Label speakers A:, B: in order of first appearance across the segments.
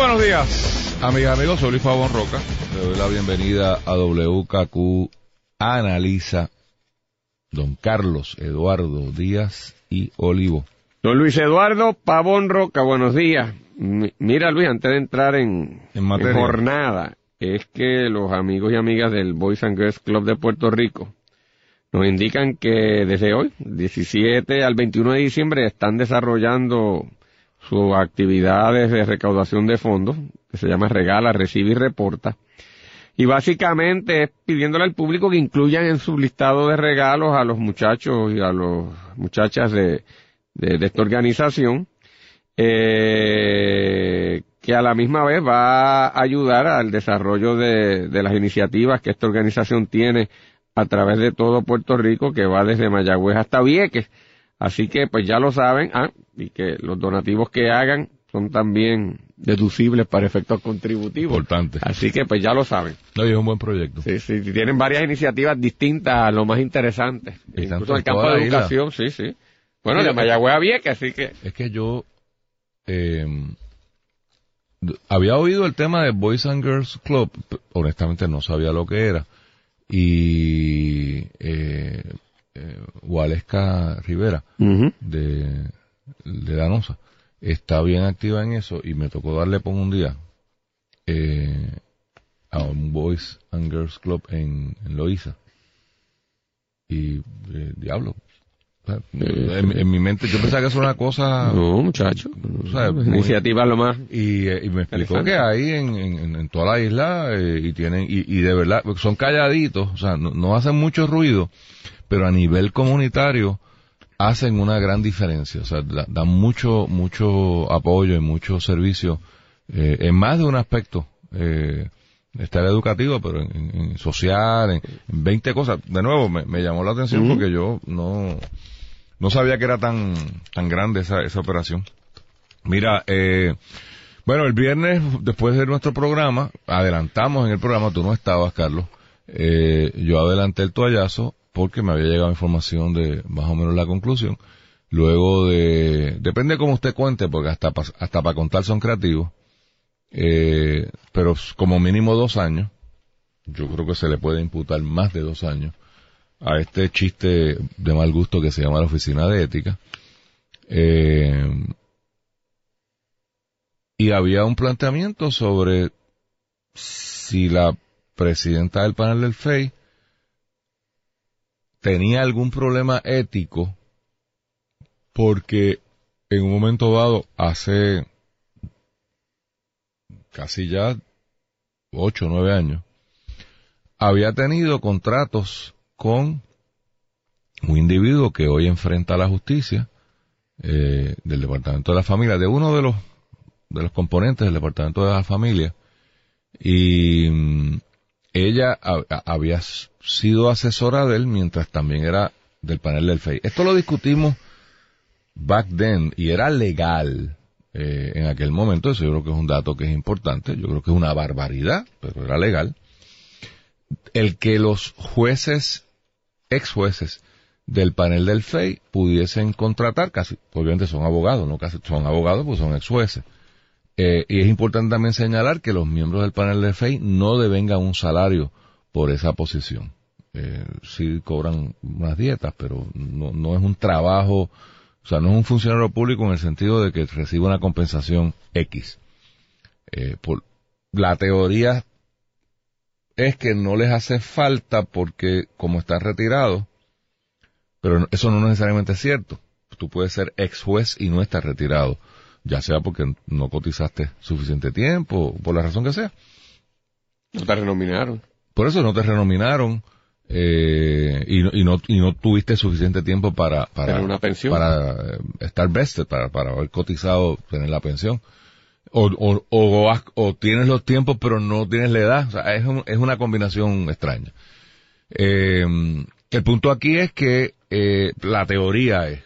A: Buenos días, amigas amigos. Soy Luis Pavón Roca. Le doy la bienvenida a WKQ Analiza. Don Carlos Eduardo Díaz y Olivo.
B: Don Luis Eduardo Pavón Roca, buenos días. M- Mira Luis, antes de entrar en,
A: En
B: en jornada, es que los amigos y amigas del Boys and Girls Club de Puerto Rico nos indican que desde hoy, 17 al 21 de diciembre, están desarrollando sus actividades de recaudación de fondos, que se llama Regala, Recibe y Reporta. Y básicamente es pidiéndole al público que incluyan en su listado de regalos a los muchachos y a las muchachas de, esta organización, eh, que a la misma vez va a ayudar al desarrollo de, de las iniciativas que esta organización tiene a través de todo Puerto Rico, que va desde Mayagüez hasta Vieques. Así que pues ya lo saben, ah, y que los donativos que hagan son también deducibles para efectos contributivos.
A: Importante.
B: Así que pues ya lo saben.
A: No, y es un buen proyecto.
B: Sí, sí, tienen varias iniciativas distintas a lo más interesante.
A: Y
B: Incluso en el campo de
A: isla.
B: educación, sí, sí. Bueno,
A: Sí,
B: de. Mayagüez a Vieques, así que...
A: Es que yo eh, había oído el tema de Boys and Girls Club, honestamente no sabía lo que era. Y eh, eh, Waleska Rivera de, de Danosa está bien activa en eso y me tocó darle por un día eh, a un Boys and Girls Club en, en Loíza. Y eh, diablo. en, en mi mente yo pensaba que eso era una cosa
B: No, muchacho.
A: muy-
B: Iniciativa lo más...
A: y, eh, y me explicó que hay en, en, en toda la isla eh, y tienen y, y de verdad son calladitos, o sea, no, no hacen mucho ruido, pero a nivel comunitario hacen una gran diferencia, o sea, da- dan mucho mucho apoyo y mucho servicio eh, en más de un aspecto. Eh, Está el educativo, pero en, social, en, en 20 cosas. De nuevo, me, me llamó la atención porque yo no, no sabía que era tan, tan grande esa, esa operación. Mira, eh, bueno, el viernes, después de nuestro programa, adelantamos en el programa, tú no estabas, Carlos, eh, yo adelanté el toallazo porque me había llegado información de más o menos la conclusión. Luego de, depende cómo usted cuente, porque hasta, pa- hasta para contar son creativos, eh, pero como mínimo dos años, yo creo que se le puede imputar más de dos años a este chiste de mal gusto que se llama la Oficina de Ética. Eh, y había un planteamiento sobre si la presidenta del panel del FEI tenía algún problema ético porque en un momento dado, hace casi ya ocho o nueve años, había tenido contratos con un individuo que hoy enfrenta a la justicia eh, del Departamento de la Familia, de uno de los de los componentes del Departamento de la Familia, y mm, ella ha- ha- había sido asesora de él mientras también era del panel del FEI. Esto lo discutimos back then y era legal eh, en aquel momento, eso yo creo que es un dato que es importante, yo creo que es una barbaridad, pero era legal. El que los jueces, ex jueces del panel del FEI pudiesen contratar, casi, obviamente son abogados, no casi son abogados, pues son ex jueces. Eh, y es importante también señalar que los miembros del panel del FEI no devengan un salario por esa posición. Eh, sí cobran unas dietas, pero no, no es un trabajo, o sea, no es un funcionario público en el sentido de que recibe una compensación X. Eh, por, la teoría es que no les hace falta porque como están retirados, pero eso no necesariamente es cierto. Tú puedes ser ex juez y no estar retirado, ya sea porque no cotizaste suficiente tiempo, por la razón que sea.
B: No te renominaron.
A: Por eso no te renominaron, eh, y, no, y, no, y no tuviste suficiente tiempo para para
B: una pensión.
A: para eh, estar vested para para haber cotizado tener la pensión o, o, o tienes los tiempos pero no tienes la edad o sea es, un- es una combinación extraña Eh, el punto aquí es que eh, la teoría es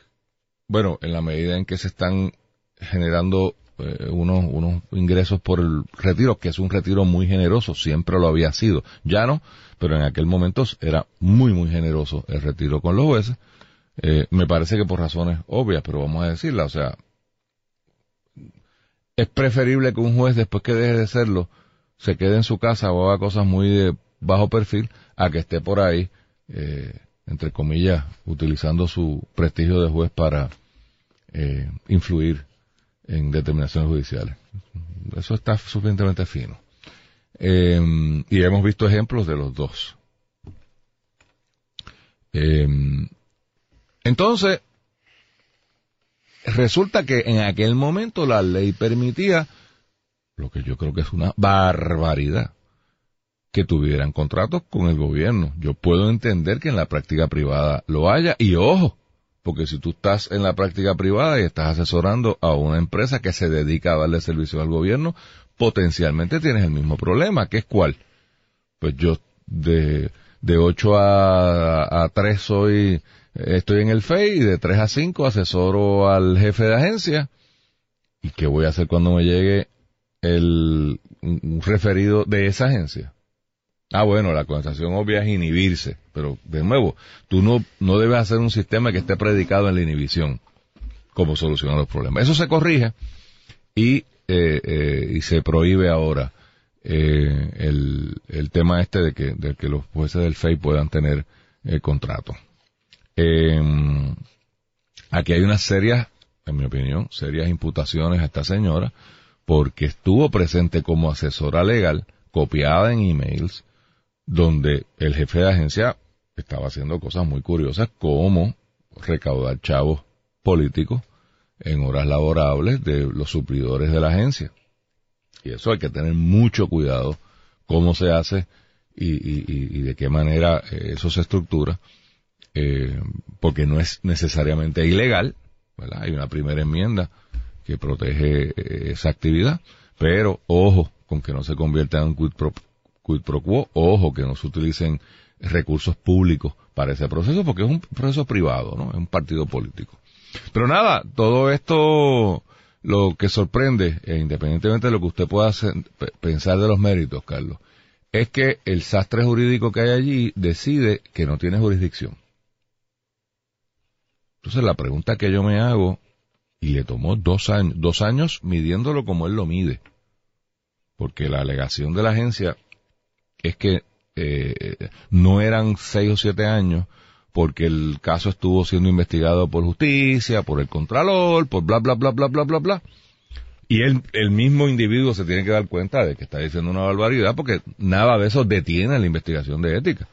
A: bueno en la medida en que se están generando eh, unos, unos ingresos por el retiro, que es un retiro muy generoso, siempre lo había sido. Ya no, pero en aquel momento era muy, muy generoso el retiro con los jueces. Eh, me parece que por razones obvias, pero vamos a decirla, o sea, es preferible que un juez después que deje de serlo se quede en su casa o haga cosas muy de bajo perfil a que esté por ahí, eh, entre comillas, utilizando su prestigio de juez para eh, influir en determinaciones judiciales. Eso está suficientemente fino. Eh, y hemos visto ejemplos de los dos. Eh, entonces, resulta que en aquel momento la ley permitía, lo que yo creo que es una barbaridad, que tuvieran contratos con el gobierno. Yo puedo entender que en la práctica privada lo haya, y ojo, porque si tú estás en la práctica privada y estás asesorando a una empresa que se dedica a darle servicio al gobierno, potencialmente tienes el mismo problema, que es cuál. Pues yo de, de 8 a, a 3 soy, estoy en el FEI y de 3 a 5 asesoro al jefe de agencia. ¿Y qué voy a hacer cuando me llegue el referido de esa agencia? Ah, bueno, la conversación obvia es inhibirse, pero de nuevo, tú no, no debes hacer un sistema que esté predicado en la inhibición como solución a los problemas. Eso se corrige y, eh, eh, y se prohíbe ahora eh, el, el tema este de que, de que los jueces del FEI puedan tener eh, contrato. Eh, aquí hay unas serias, en mi opinión, serias imputaciones a esta señora porque estuvo presente como asesora legal, copiada en emails, donde el jefe de agencia estaba haciendo cosas muy curiosas como recaudar chavos políticos en horas laborables de los suplidores de la agencia. Y eso hay que tener mucho cuidado cómo se hace y, y- de qué manera eh, eso se estructura, eh, porque no es necesariamente ilegal. Hay una primera enmienda que protege eh, esa actividad, pero ojo con que no se convierta en un quid pro, quid pro quo, ojo que no se utilicen recursos públicos para ese proceso, porque es un proceso privado, ¿no? Es un partido político. Pero nada, todo esto lo que sorprende, e independientemente de lo que usted pueda pensar de los méritos, Carlos, es que el sastre jurídico que hay allí decide que no tiene jurisdicción. Entonces la pregunta que yo me hago, y le tomó dos años, dos años midiéndolo como él lo mide, porque la alegación de la agencia es que eh, no eran seis o siete años, porque el caso estuvo siendo investigado por justicia, por el contralor, por bla, bla, bla, bla, bla, bla, bla. Y él, el mismo individuo se tiene que dar cuenta de que está diciendo una barbaridad porque nada de eso detiene la investigación de ética.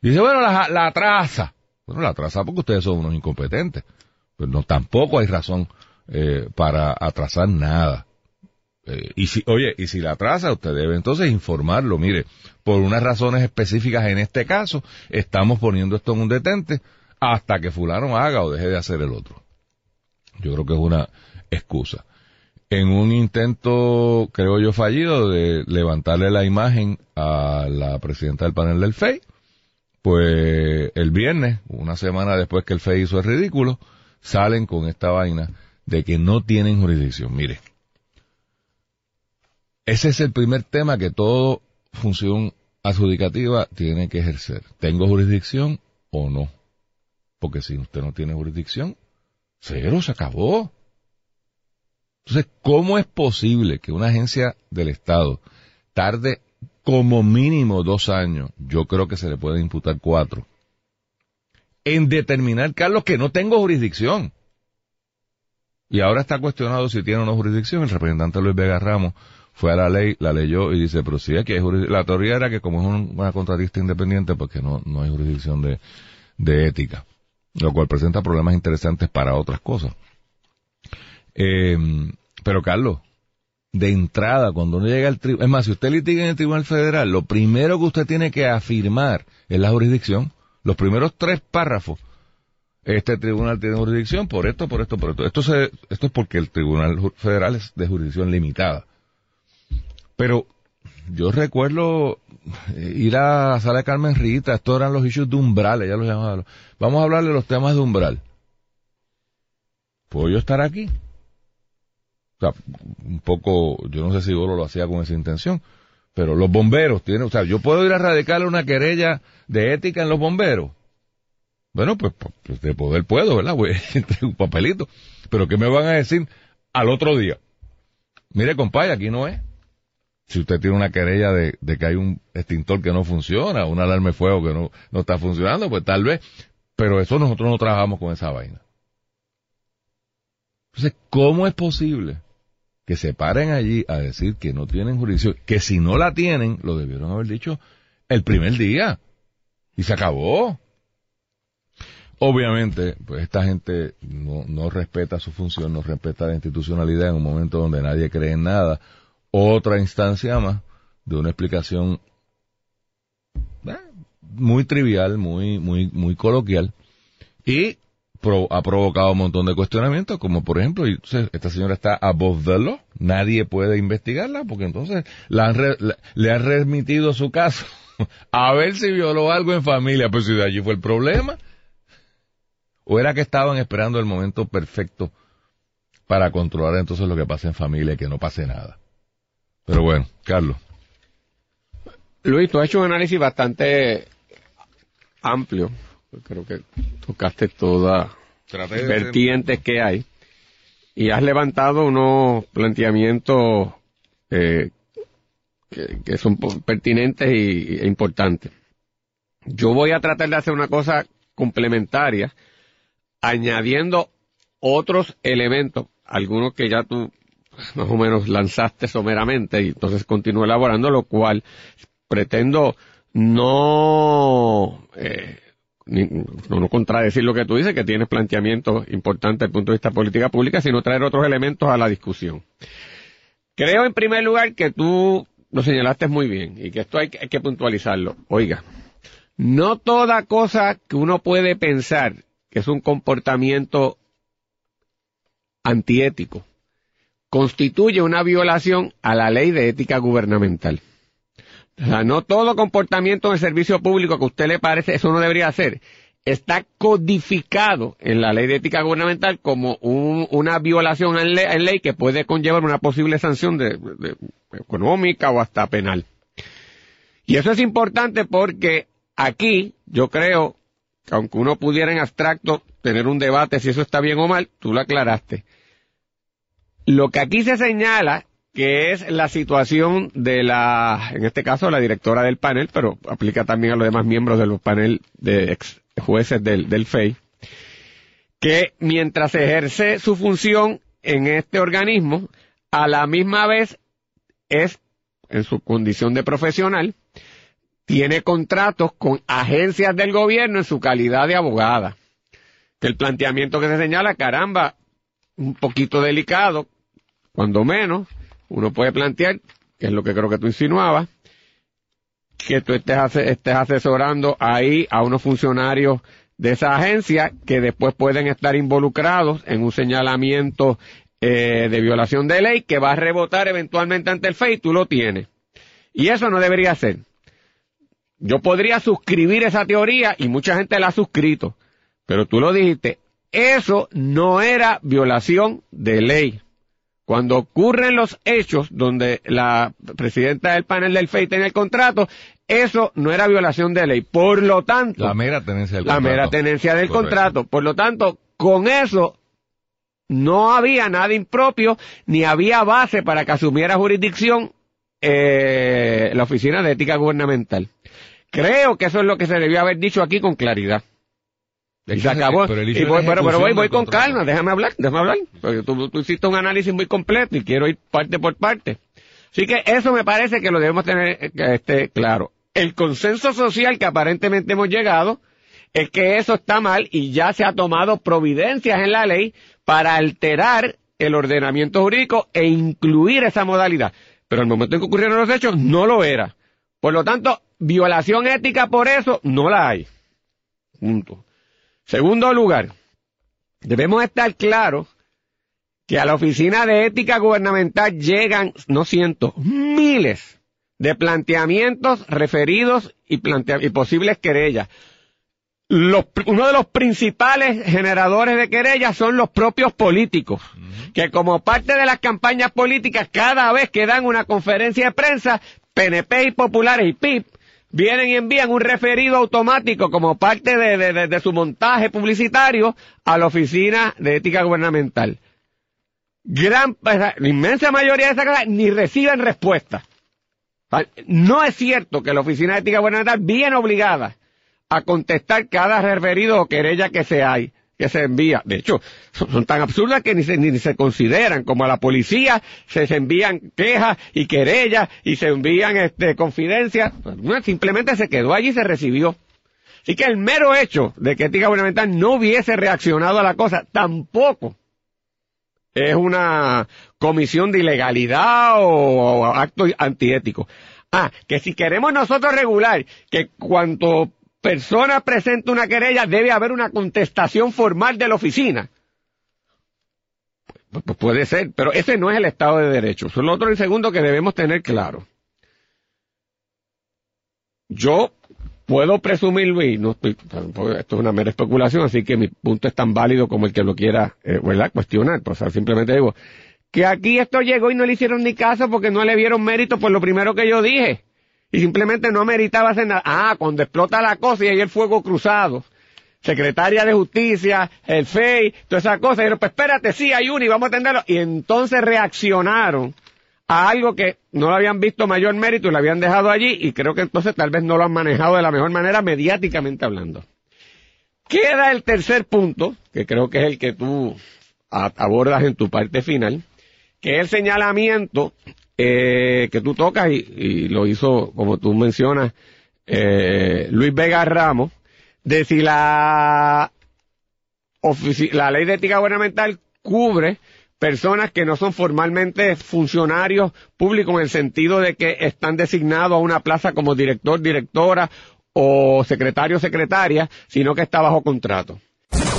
A: Y dice, bueno, la, la atrasa. Bueno, la atrasa porque ustedes son unos incompetentes. Pero tampoco hay razón eh, para atrasar nada. Eh, y si, oye, y si la atrasa, usted debe entonces informarlo. Mire, por unas razones específicas en este caso, estamos poniendo esto en un detente hasta que fulano haga o deje de hacer el otro. Yo creo que es una excusa. En un intento, creo yo, fallido de levantarle la imagen a la presidenta del panel del FEI, pues el viernes, una semana después que el FEI hizo el ridículo, salen con esta vaina de que no tienen jurisdicción. Mire, ese es el primer tema que todo función adjudicativa tiene que ejercer. ¿Tengo jurisdicción o no? Porque si usted no tiene jurisdicción, cero, se acabó. Entonces, ¿cómo es posible que una agencia del Estado tarde como mínimo dos años, yo creo que se le puede imputar cuatro, en determinar, Carlos, que no tengo jurisdicción? Y ahora está cuestionado si tiene o no jurisdicción. El representante Luis Vega Ramos fue a la ley, la leyó y dice, pero sí, aquí hay jurisdicción. La teoría era que como es un- una contratista independiente, pues que no, no hay jurisdicción de, ética, lo cual presenta problemas interesantes para otras cosas. Eh, pero Carlos, de entrada, cuando uno llega al tribunal, es más, si usted litiga en el Tribunal Federal, lo primero que usted tiene que afirmar es la jurisdicción. Los primeros tres párrafos. Este tribunal tiene jurisdicción por esto, por esto, por esto. Esto, se, esto es porque el Tribunal Federal es de jurisdicción limitada. Pero yo recuerdo eh, ir a la sala de Carmen Rita, estos eran los issues de umbral, ella los llamaba. Vamos a hablar de los temas de umbral. ¿Puedo yo estar aquí? O sea, un poco, yo no sé si Golo lo hacía con esa intención, pero los bomberos tienen, o sea, yo puedo ir a radicarle una querella de ética en los bomberos. Bueno, pues, pues de poder puedo, ¿verdad? un papelito. Pero ¿qué me van a decir al otro día? Mire, compadre, aquí no es. Si usted tiene una querella de, que hay un extintor que no funciona, una alarma de fuego que no, no está funcionando, pues tal vez. Pero eso nosotros no trabajamos con esa vaina. Entonces, ¿cómo es posible que se paren allí a decir que no tienen jurisdicción? Que si no la tienen, lo debieron haber dicho el primer día. Y se acabó. Obviamente, pues esta gente no respeta su función, no respeta la institucionalidad en un momento donde nadie cree en nada. Otra instancia más de una explicación eh, muy trivial, muy, muy, muy coloquial. Y ha provocado un montón de cuestionamientos, como por ejemplo, esta señora está above the law, nadie puede investigarla, porque entonces le han remitido su caso a ver si violó algo en familia, pues si de allí fue el problema. ¿O era que estaban esperando el momento perfecto para controlar entonces lo que pasa en familia y que no pase nada? Pero bueno, Carlos.
B: Luis, tú has hecho un análisis bastante amplio. Creo que tocaste todas las vertientes que hay. Y has levantado unos planteamientos eh, que, son pertinentes e importantes. Yo voy a tratar de hacer una cosa complementaria añadiendo otros elementos, algunos que ya tú más o menos lanzaste someramente y entonces continúo elaborando, lo cual pretendo no, eh, no, contradecir lo que tú dices, que tienes planteamientos importantes desde el punto de vista de política pública, sino traer otros elementos a la discusión. Creo en primer lugar que tú lo señalaste muy bien y que esto hay que puntualizarlo. Oiga, no toda cosa que uno puede pensar que es un comportamiento antiético, constituye una violación a la ley de ética gubernamental. O sea, no todo comportamiento en el servicio público que a usted le parece, eso no debería hacer. Está codificado en la ley de ética gubernamental como una violación en ley, que puede conllevar una posible sanción económica o hasta penal. Y eso es importante porque aquí yo creo aunque uno pudiera en abstracto tener un debate si eso está bien o mal, tú lo aclaraste. Lo que aquí se señala que es la situación de la, en este caso, la directora del panel, pero aplica también a los demás miembros del panel de ex jueces del, del FEI, que mientras ejerce su función en este organismo, a la misma vez es, en su condición de profesional, tiene contratos con agencias del gobierno en su calidad de abogada. Que el planteamiento que se señala, caramba, un poquito delicado, cuando menos, uno puede plantear, que es lo que creo que tú insinuabas, que tú estés, estés asesorando ahí a unos funcionarios de esa agencia que después pueden estar involucrados en un señalamiento eh, de violación de ley que va a rebotar eventualmente ante el FEI y tú lo tienes. Y eso no debería ser. Yo podría suscribir esa teoría y mucha gente la ha suscrito, pero tú lo dijiste, eso no era violación de ley. Cuando ocurren los hechos donde la presidenta del panel del FEI tiene el contrato, eso no era violación de ley. Por lo tanto,
A: la mera tenencia del
B: la
A: contrato.
B: mera tenencia del contrato. Por lo tanto, con eso no había nada impropio ni había base para que asumiera jurisdicción eh, la Oficina de Ética Gubernamental. Creo que eso es lo que se debió haber dicho aquí con claridad. Y se acabó. Pero, voy, voy, con calma, déjame hablar, déjame hablar. Porque tú, hiciste un análisis muy completo y quiero ir parte por parte. Así que eso me parece que lo debemos tener este, claro. El consenso social que aparentemente hemos llegado es que eso está mal y ya se ha tomado providencias en la ley para alterar el ordenamiento jurídico e incluir esa modalidad. Pero el momento en que ocurrieron los hechos no lo era. Por lo tanto, violación ética por eso no la hay. Punto. Segundo lugar, debemos estar claros que a la Oficina de Ética Gubernamental llegan, no cientos, miles de planteamientos referidos y, y posibles querellas. uno de los principales generadores de querellas son los propios políticos, que como parte de las campañas políticas, cada vez que dan una conferencia de prensa, PNP y populares y PIP vienen y envían un referido automático como parte de, su montaje publicitario a la Oficina de Ética Gubernamental. Gran, la inmensa mayoría de esas cosas ni reciben respuesta. No es cierto que la Oficina de Ética Gubernamental viene obligada a contestar cada referido o querella que se hay que se envía. De hecho, son, tan absurdas que ni se, ni se consideran. Como a la policía se, envían quejas y querellas y se envían este, confidencias. Pues, simplemente se quedó allí y se recibió. Así que el mero hecho de que Ética Gubernamental no hubiese reaccionado a la cosa tampoco es una comisión de ilegalidad o, o acto antiético. Ah, que si queremos nosotros regular que cuanto persona presenta una querella, debe haber una contestación formal de la oficina. Puede ser, pero ese no es el Estado de Derecho. Eso es lo otro y segundo que debemos tener claro. Yo puedo presumir, y no estoy, esto es una mera especulación, así que mi punto es tan válido como el que lo quiera, eh, cuestionar. Pues, simplemente digo, que aquí esto llegó y no le hicieron ni caso porque no le vieron mérito por lo primero que yo dije y simplemente no meritaba hacer nada. Ah, cuando explota la cosa y hay el fuego cruzado, secretaria de justicia, el FEI, todas esas cosas, dijeron, pues espérate, sí, hay uno y vamos a atenderlo. Y entonces reaccionaron a algo que no lo habían visto mayor mérito y lo habían dejado allí y creo que entonces tal vez no lo han manejado de la mejor manera mediáticamente hablando. Queda el tercer punto, que creo que es el que tú abordas en tu parte final, que es el señalamiento eh, que tú tocas y, lo hizo, como tú mencionas, eh, Luis Vega Ramos, de si la, la ley de ética gubernamental cubre personas que no son formalmente funcionarios públicos en el sentido de que están designados a una plaza como director, directora o secretario, secretaria, sino que está bajo contrato.